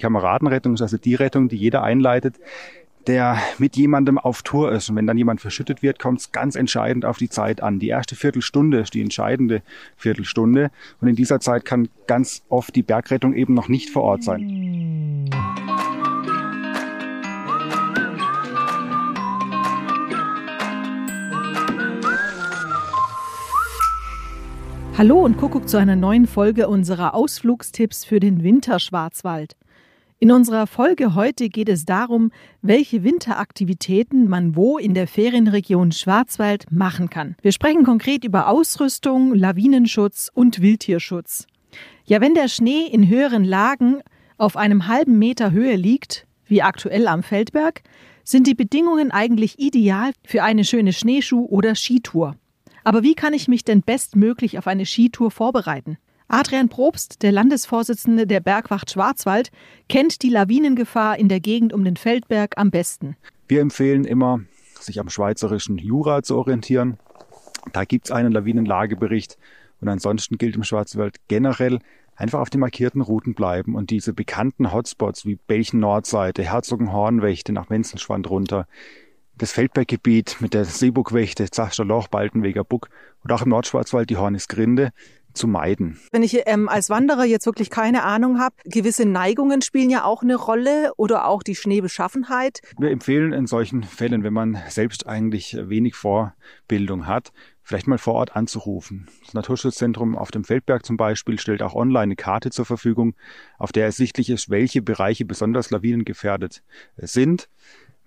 Die Kameradenrettung ist also die Rettung, die jeder einleitet, der mit jemandem auf Tour ist. Und wenn dann jemand verschüttet wird, kommt es ganz entscheidend auf die Zeit an. Die erste Viertelstunde ist die entscheidende Viertelstunde. Und in dieser Zeit kann ganz oft die Bergrettung eben noch nicht vor Ort sein. Hallo und Kuckuck zu einer neuen Folge unserer Ausflugstipps für den Winterschwarzwald. In unserer Folge heute geht es darum, welche Winteraktivitäten man wo in der Ferienregion Schwarzwald machen kann. Wir sprechen konkret über Ausrüstung, Lawinenschutz und Wildtierschutz. Ja, wenn der Schnee in höheren Lagen auf einem halben Meter Höhe liegt, wie aktuell am Feldberg, sind die Bedingungen eigentlich ideal für eine schöne Schneeschuh- oder Skitour. Aber wie kann ich mich denn bestmöglich auf eine Skitour vorbereiten? Adrian Probst, der Landesvorsitzende der Bergwacht Schwarzwald, kennt die Lawinengefahr in der Gegend um den Feldberg am besten. Wir empfehlen immer, sich am schweizerischen Jura zu orientieren. Da gibt es einen Lawinenlagebericht. Und ansonsten gilt im Schwarzwald generell einfach auf den markierten Routen bleiben und diese bekannten Hotspots wie Belchen Nordseite, Herzogenhornwächte nach Menzenschwand runter, das Feldberggebiet mit der Seeburgwächte, Zachster Loch, Baltenweger Buck oder auch im Nordschwarzwald die Hornisgrinde zu meiden. Wenn ich ähm, als Wanderer jetzt wirklich keine Ahnung habe, gewisse Neigungen spielen ja auch eine Rolle oder auch die Schneebeschaffenheit. Wir empfehlen in solchen Fällen, wenn man selbst eigentlich wenig Vorbildung hat, vielleicht mal vor Ort anzurufen. Das Naturschutzzentrum auf dem Feldberg zum Beispiel stellt auch online eine Karte zur Verfügung, auf der ersichtlich ist, welche Bereiche besonders lawinengefährdet sind.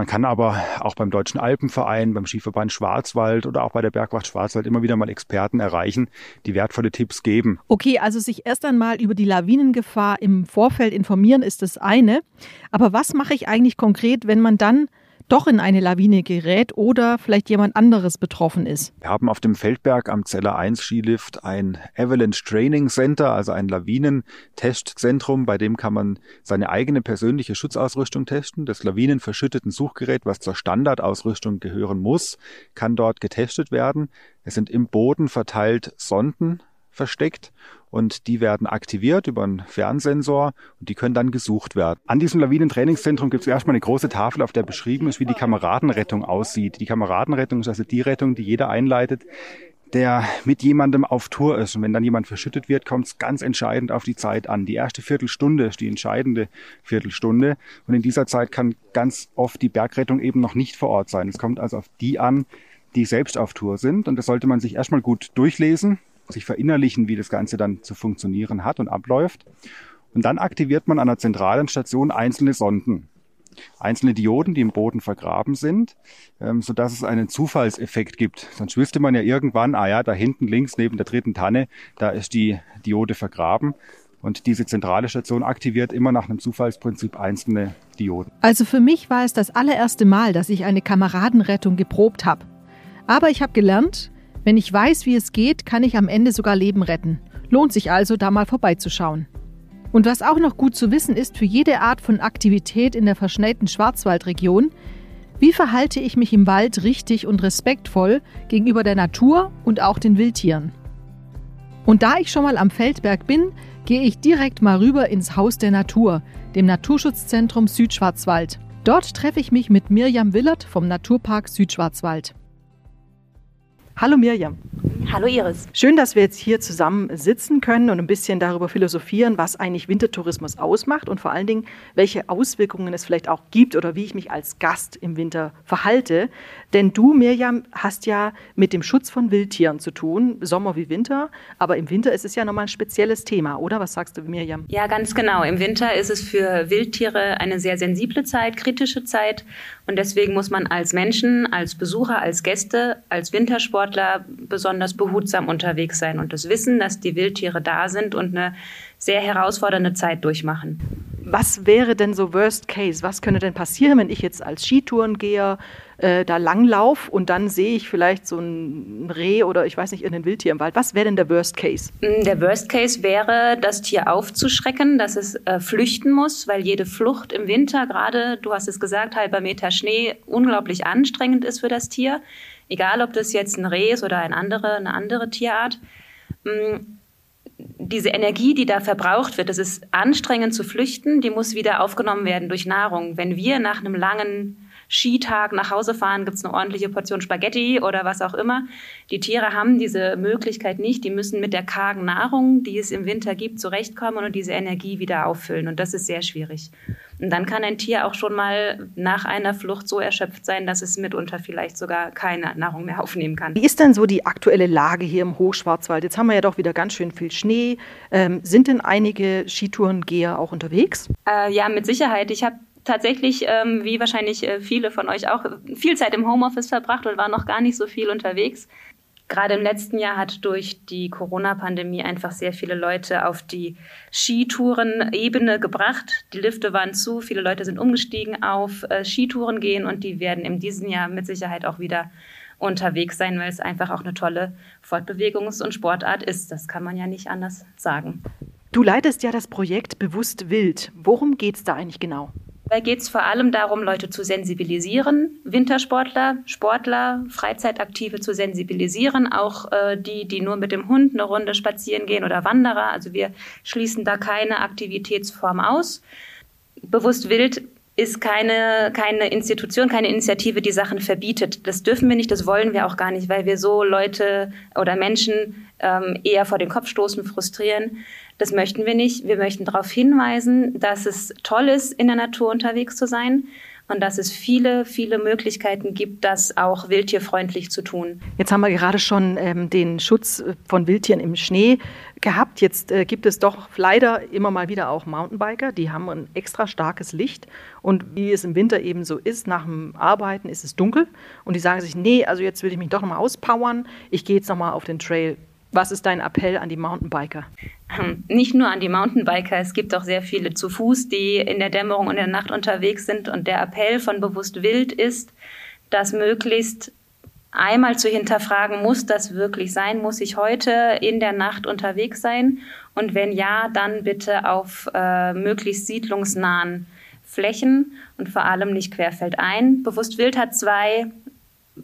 Man kann aber auch beim Deutschen Alpenverein, beim Skiverband Schwarzwald oder auch bei der Bergwacht Schwarzwald immer wieder mal Experten erreichen, die wertvolle Tipps geben. Okay, also sich erst einmal über die Lawinengefahr im Vorfeld informieren ist das eine. Aber was mache ich eigentlich konkret, wenn man dann doch in eine Lawine gerät oder vielleicht jemand anderes betroffen ist. Wir haben auf dem Feldberg am Zeller 1 Skilift ein Avalanche Training Center, also ein Lawinentestzentrum, bei dem kann man seine eigene persönliche Schutzausrüstung testen. Das lawinenverschütteten Suchgerät, was zur Standardausrüstung gehören muss, kann dort getestet werden. Es sind im Boden verteilt Sonden versteckt und die werden aktiviert über einen Fernsensor und die können dann gesucht werden. An diesem Lawinentrainingszentrum gibt es erstmal eine große Tafel, auf der beschrieben ist, wie die Kameradenrettung aussieht. Die Kameradenrettung ist also die Rettung, die jeder einleitet, der mit jemandem auf Tour ist. Und wenn dann jemand verschüttet wird, kommt es ganz entscheidend auf die Zeit an. Die erste Viertelstunde ist die entscheidende Viertelstunde. Und in dieser Zeit kann ganz oft die Bergrettung eben noch nicht vor Ort sein. Es kommt also auf die an, die selbst auf Tour sind. Und das sollte man sich erstmal gut durchlesen, sich verinnerlichen, wie das Ganze dann zu funktionieren hat und abläuft. Und dann aktiviert man an der zentralen Station einzelne Sonden, einzelne Dioden, die im Boden vergraben sind, ähm, so dass es einen Zufallseffekt gibt. Sonst wüsste man ja irgendwann, ah ja, da hinten links neben der dritten Tanne, da ist die Diode vergraben. Und diese zentrale Station aktiviert immer nach einem Zufallsprinzip einzelne Dioden. Also für mich war es das allererste Mal, dass ich eine Kameradenrettung geprobt habe. Aber ich habe gelernt, wenn ich weiß, wie es geht, kann ich am Ende sogar Leben retten. Lohnt sich also, da mal vorbeizuschauen. Und was auch noch gut zu wissen ist für jede Art von Aktivität in der verschneiten Schwarzwaldregion, wie verhalte ich mich im Wald richtig und respektvoll gegenüber der Natur und auch den Wildtieren? Und da ich schon mal am Feldberg bin, gehe ich direkt mal rüber ins Haus der Natur, dem Naturschutzzentrum Südschwarzwald. Dort treffe ich mich mit Mirjam Willert vom Naturpark Südschwarzwald. Hallo Mirjam. Hallo Iris. Schön, dass wir jetzt hier zusammen sitzen können und ein bisschen darüber philosophieren, was eigentlich Wintertourismus ausmacht und vor allen Dingen, welche Auswirkungen es vielleicht auch gibt oder wie ich mich als Gast im Winter verhalte. Denn du, Mirjam, hast ja mit dem Schutz von Wildtieren zu tun, Sommer wie Winter, aber im Winter ist es ja nochmal ein spezielles Thema, oder? Was sagst du, Mirjam? Ja, ganz genau. Im Winter ist es für Wildtiere eine sehr sensible Zeit, kritische Zeit und deswegen muss man als Menschen, als Besucher, als Gäste, als Wintersportler besonders behutsam unterwegs sein und das Wissen, dass die Wildtiere da sind und eine sehr herausfordernde Zeit durchmachen. Was wäre denn so Worst Case? Was könnte denn passieren, wenn ich jetzt als Skitourengeher äh, da langlauf und dann sehe ich vielleicht so ein Reh oder ich weiß nicht, in den Wildtier im Wald? Was wäre denn der Worst Case? Mm, der Worst Case wäre, das Tier aufzuschrecken, dass es äh, flüchten muss, weil jede Flucht im Winter, gerade, du hast es gesagt, halber Meter Schnee, unglaublich anstrengend ist für das Tier. Egal, ob das jetzt ein Reh ist oder ein andere, eine andere Tierart. Mm, diese Energie, die da verbraucht wird, das ist anstrengend zu flüchten, die muss wieder aufgenommen werden durch Nahrung. Wenn wir nach einem langen Skitag nach Hause fahren, gibt es eine ordentliche Portion Spaghetti oder was auch immer. Die Tiere haben diese Möglichkeit nicht. Die müssen mit der kargen Nahrung, die es im Winter gibt, zurechtkommen und diese Energie wieder auffüllen. Und das ist sehr schwierig. Und dann kann ein Tier auch schon mal nach einer Flucht so erschöpft sein, dass es mitunter vielleicht sogar keine Nahrung mehr aufnehmen kann. Wie ist denn so die aktuelle Lage hier im Hochschwarzwald? Jetzt haben wir ja doch wieder ganz schön viel Schnee. Ähm, sind denn einige Skitourengeher auch unterwegs? Äh, ja, mit Sicherheit. Ich habe tatsächlich, ähm, wie wahrscheinlich äh, viele von euch auch, viel Zeit im Homeoffice verbracht und war noch gar nicht so viel unterwegs. Gerade im letzten Jahr hat durch die Corona-Pandemie einfach sehr viele Leute auf die Skitouren-Ebene gebracht. Die Lifte waren zu, viele Leute sind umgestiegen auf äh, Skitouren gehen und die werden in diesem Jahr mit Sicherheit auch wieder unterwegs sein, weil es einfach auch eine tolle Fortbewegungs- und Sportart ist. Das kann man ja nicht anders sagen. Du leitest ja das Projekt Bewusst Wild. Worum geht es da eigentlich genau? Dabei geht es vor allem darum, Leute zu sensibilisieren, Wintersportler, Sportler, Freizeitaktive zu sensibilisieren, auch äh, die, die nur mit dem Hund eine Runde spazieren gehen oder Wanderer. Also wir schließen da keine Aktivitätsform aus. Bewusst wild ist keine, keine Institution, keine Initiative, die Sachen verbietet. Das dürfen wir nicht, das wollen wir auch gar nicht, weil wir so Leute oder Menschen ähm, eher vor den Kopf stoßen, frustrieren. Das möchten wir nicht. Wir möchten darauf hinweisen, dass es toll ist, in der Natur unterwegs zu sein und dass es viele, viele Möglichkeiten gibt, das auch wildtierfreundlich zu tun. Jetzt haben wir gerade schon ähm, den Schutz äh, von Wildtieren im Schnee gehabt. Jetzt äh, gibt es doch leider immer mal wieder auch Mountainbiker, die haben ein extra starkes Licht. Und wie es im Winter eben so ist, nach dem Arbeiten ist es dunkel und die sagen sich, nee, also jetzt will ich mich doch nochmal auspowern, ich gehe jetzt nochmal auf den Trail. Was ist dein Appell an die Mountainbiker? Ähm, nicht nur an die Mountainbiker, es gibt auch sehr viele zu Fuß, die in der Dämmerung und in der Nacht unterwegs sind. Und der Appell von Bewusst Wild ist, dass möglichst einmal zu hinterfragen, muss das wirklich sein? Muss ich heute in der Nacht unterwegs sein? Und wenn ja, dann bitte auf äh, möglichst siedlungsnahen Flächen und vor allem nicht querfeldein. Bewusst Wild hat zwei,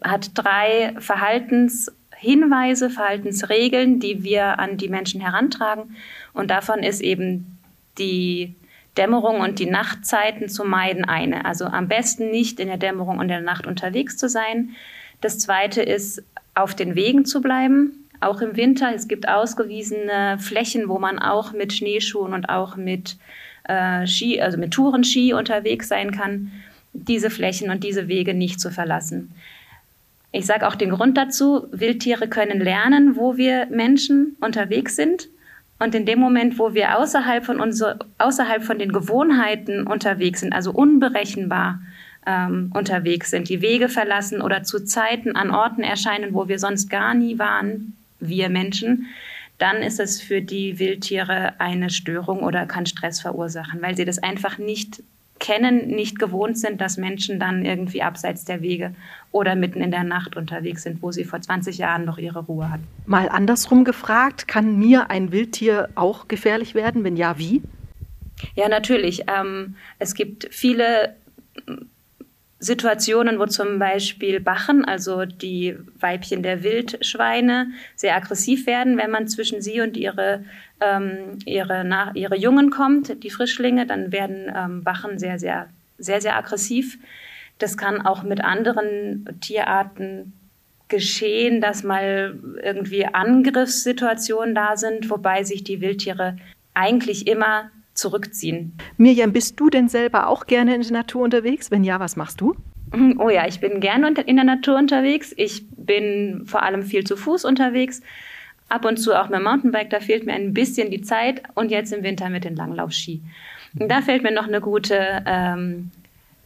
hat drei Verhaltens- Hinweise, Verhaltensregeln, die wir an die Menschen herantragen. Und davon ist eben die Dämmerung und die Nachtzeiten zu meiden eine. Also am besten nicht in der Dämmerung und der Nacht unterwegs zu sein. Das zweite ist, auf den Wegen zu bleiben. Auch im Winter. Es gibt ausgewiesene Flächen, wo man auch mit Schneeschuhen und auch mit äh, Ski, also mit Tourenski unterwegs sein kann. Diese Flächen und diese Wege nicht zu verlassen. Ich sage auch den Grund dazu, Wildtiere können lernen, wo wir Menschen unterwegs sind. Und in dem Moment, wo wir außerhalb von, unser, außerhalb von den Gewohnheiten unterwegs sind, also unberechenbar ähm, unterwegs sind, die Wege verlassen oder zu Zeiten an Orten erscheinen, wo wir sonst gar nie waren, wir Menschen, dann ist es für die Wildtiere eine Störung oder kann Stress verursachen, weil sie das einfach nicht kennen, nicht gewohnt sind, dass Menschen dann irgendwie abseits der Wege oder mitten in der Nacht unterwegs sind, wo sie vor 20 Jahren noch ihre Ruhe hatten. Mal andersrum gefragt, kann mir ein Wildtier auch gefährlich werden? Wenn ja, wie? Ja, natürlich. Ähm, es gibt viele Situationen, wo zum Beispiel Bachen, also die Weibchen der Wildschweine, sehr aggressiv werden, wenn man zwischen sie und ihre, ähm, ihre, nach, ihre Jungen kommt, die Frischlinge, dann werden ähm, Bachen sehr, sehr, sehr, sehr aggressiv. Das kann auch mit anderen Tierarten geschehen, dass mal irgendwie Angriffssituationen da sind, wobei sich die Wildtiere eigentlich immer zurückziehen. Mirjam, bist du denn selber auch gerne in der Natur unterwegs? Wenn ja, was machst du? Mhm, oh ja, ich bin gerne in der Natur unterwegs. Ich bin vor allem viel zu Fuß unterwegs. Ab und zu auch mit dem Mountainbike, da fehlt mir ein bisschen die Zeit. Und jetzt im Winter mit den Langlaufski. Da fällt mir noch eine gute, ähm,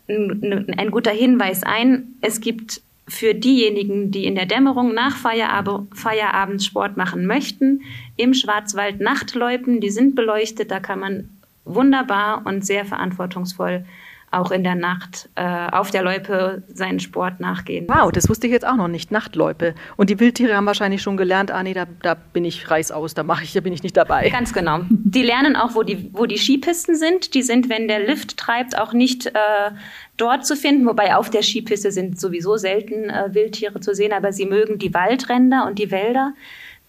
ein, ein guter Hinweis ein. Es gibt für diejenigen, die in der Dämmerung nach Feierab Feierabend Sport machen möchten, im Schwarzwald Nachtloipen, die sind beleuchtet, da kann man wunderbar und sehr verantwortungsvoll auch in der Nacht äh, auf der Loipe seinen Sport nachgehen. Wow, das wusste ich jetzt auch noch nicht, Nachtloipe. Und die Wildtiere haben wahrscheinlich schon gelernt, ah nee, da, da bin ich reißaus, da mache ich, da bin ich nicht dabei. Ganz genau. Die lernen auch, wo die, wo die Skipisten sind. Die sind, wenn der Lift treibt, auch nicht äh, dort zu finden, wobei auf der Skipiste sind sowieso selten äh, Wildtiere zu sehen, aber sie mögen die Waldränder und die Wälder.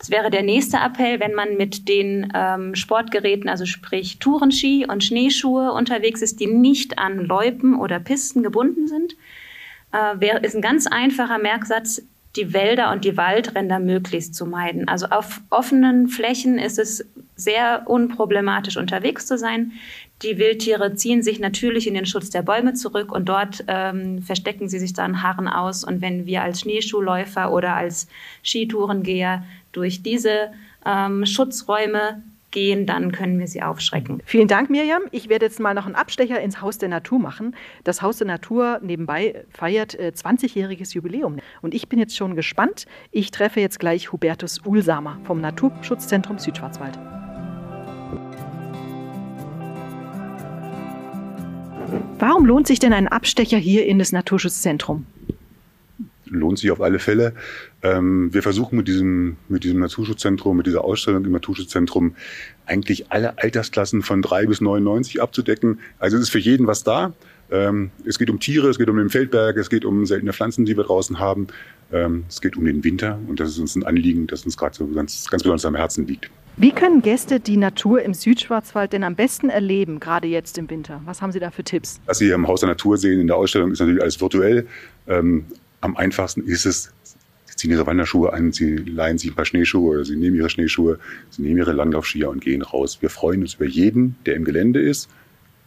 Das wäre der nächste Appell, wenn man mit den ähm, Sportgeräten, also sprich Tourenski und Schneeschuhe unterwegs ist, die nicht an Loipen oder Pisten gebunden sind. Äh, wäre, ist ein ganz einfacher Merksatz, die Wälder und die Waldränder möglichst zu meiden. Also auf offenen Flächen ist es sehr unproblematisch unterwegs zu sein. Die Wildtiere ziehen sich natürlich in den Schutz der Bäume zurück und dort ähm, verstecken sie sich dann Haaren aus. Und wenn wir als Schneeschuhläufer oder als Skitourengeher durch diese ähm, Schutzräume gehen, dann können wir sie aufschrecken. Vielen Dank, Mirjam. Ich werde jetzt mal noch einen Abstecher ins Haus der Natur machen. Das Haus der Natur nebenbei feiert äh, 20-jähriges Jubiläum. Und ich bin jetzt schon gespannt. Ich treffe jetzt gleich Hubertus Uhlsamer vom Naturschutzzentrum Südschwarzwald. Warum lohnt sich denn ein Abstecher hier in das Naturschutzzentrum? Lohnt sich auf alle Fälle. Ähm, wir versuchen mit diesem, mit diesem Naturschutzzentrum, mit dieser Ausstellung im Naturschutzzentrum eigentlich alle Altersklassen von drei bis 99 abzudecken. Also es ist für jeden was da. Ähm, es geht um Tiere, es geht um den Feldberg, es geht um seltene Pflanzen, die wir draußen haben. Ähm, es geht um den Winter und das ist uns ein Anliegen, das uns gerade so ganz, ganz besonders am Herzen liegt. Wie können Gäste die Natur im Südschwarzwald denn am besten erleben, gerade jetzt im Winter? Was haben Sie da für Tipps? Was Sie im Haus der Natur sehen in der Ausstellung, ist natürlich alles virtuell. Ähm, am einfachsten ist es, Sie ziehen Ihre Wanderschuhe an, Sie leihen sich ein paar Schneeschuhe oder Sie nehmen Ihre Schneeschuhe, Sie nehmen Ihre Langlaufskier und gehen raus. Wir freuen uns über jeden, der im Gelände ist.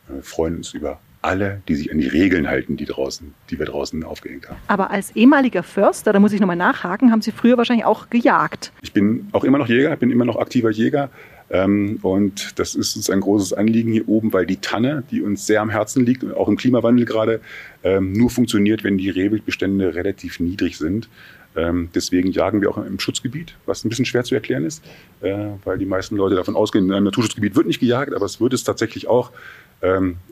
Wir freuen uns über alle, die sich an die Regeln halten, die, draußen, die wir draußen aufgehängt haben. Aber als ehemaliger Förster, da muss ich nochmal nachhaken, haben Sie früher wahrscheinlich auch gejagt? Ich bin auch immer noch Jäger, bin immer noch aktiver Jäger. Ähm, und das ist uns ein großes Anliegen hier oben, weil die Tanne, die uns sehr am Herzen liegt auch im Klimawandel gerade, ähm, nur funktioniert, wenn die Rehwildbestände relativ niedrig sind. Ähm, deswegen jagen wir auch im Schutzgebiet, was ein bisschen schwer zu erklären ist, äh, weil die meisten Leute davon ausgehen, in einem Naturschutzgebiet wird nicht gejagt, aber es wird es tatsächlich auch.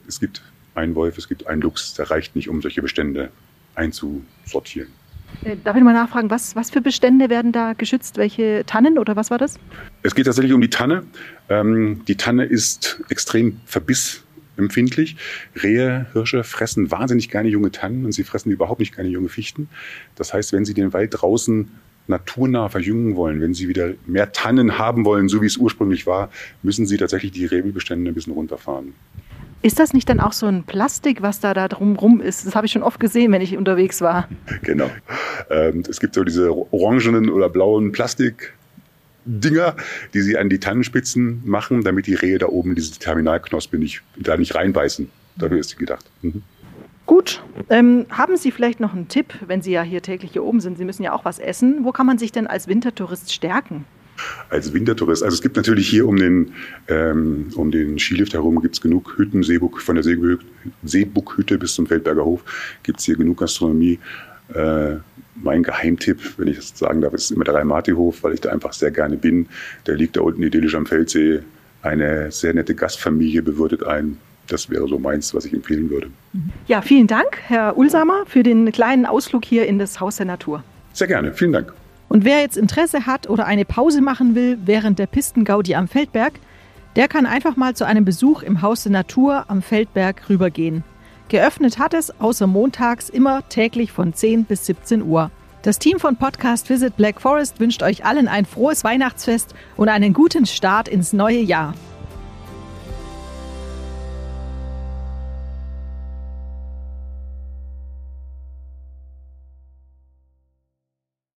es gibt einen Wolf, es gibt einen Luchs, der reicht nicht, um solche Bestände einzusortieren. Äh, darf ich mal nachfragen, was, was für Bestände werden da geschützt? Welche Tannen oder was war das? Es geht tatsächlich um die Tanne. Ähm, die Tanne ist extrem verbissempfindlich. Rehe, Hirsche fressen wahnsinnig gerne junge Tannen und sie fressen überhaupt nicht gerne junge Fichten. Das heißt, wenn sie den Wald draußen naturnah verjüngen wollen, wenn sie wieder mehr Tannen haben wollen, so wie es ursprünglich war, müssen sie tatsächlich die Rebelbestände ein bisschen runterfahren. Ist das nicht dann auch so ein Plastik, was da, da drumrum ist? Das habe ich schon oft gesehen, wenn ich unterwegs war. Genau. Ähm, es gibt so diese orangenen oder blauen Plastikdinger, die sie an die Tannenspitzen machen, damit die Rehe da oben diese Terminalknospe nicht, da nicht reinbeißen. Dafür ist sie gedacht. Mhm. Gut, ähm, haben Sie vielleicht noch einen Tipp, wenn Sie ja hier täglich hier oben sind? Sie müssen ja auch was essen. Wo kann man sich denn als Wintertourist stärken? Als Wintertourist. Also es gibt natürlich hier um den, ähm, um den Skilift herum gibt es genug Hütten, Seebuck, von der Seebuckhütte bis zum Feldberger Hof gibt es hier genug Gastronomie. Äh, mein Geheimtipp, wenn ich das sagen darf, ist immer der Rhein-Marti-Hof, weil ich da einfach sehr gerne bin. Der liegt da unten idyllisch am Feldsee. Eine sehr nette Gastfamilie bewirtet ein. Das wäre so meins, was ich empfehlen würde. Ja, vielen Dank, Herr Ulsamer, für den kleinen Ausflug hier in das Haus der Natur. Sehr gerne, vielen Dank. Und wer jetzt Interesse hat oder eine Pause machen will während der Pistengaudi am Feldberg, der kann einfach mal zu einem Besuch im Haus der Natur am Feldberg rübergehen. Geöffnet hat es außer montags immer täglich von 10 bis 17 Uhr. Das Team von Podcast Visit Black Forest wünscht euch allen ein frohes Weihnachtsfest und einen guten Start ins neue Jahr.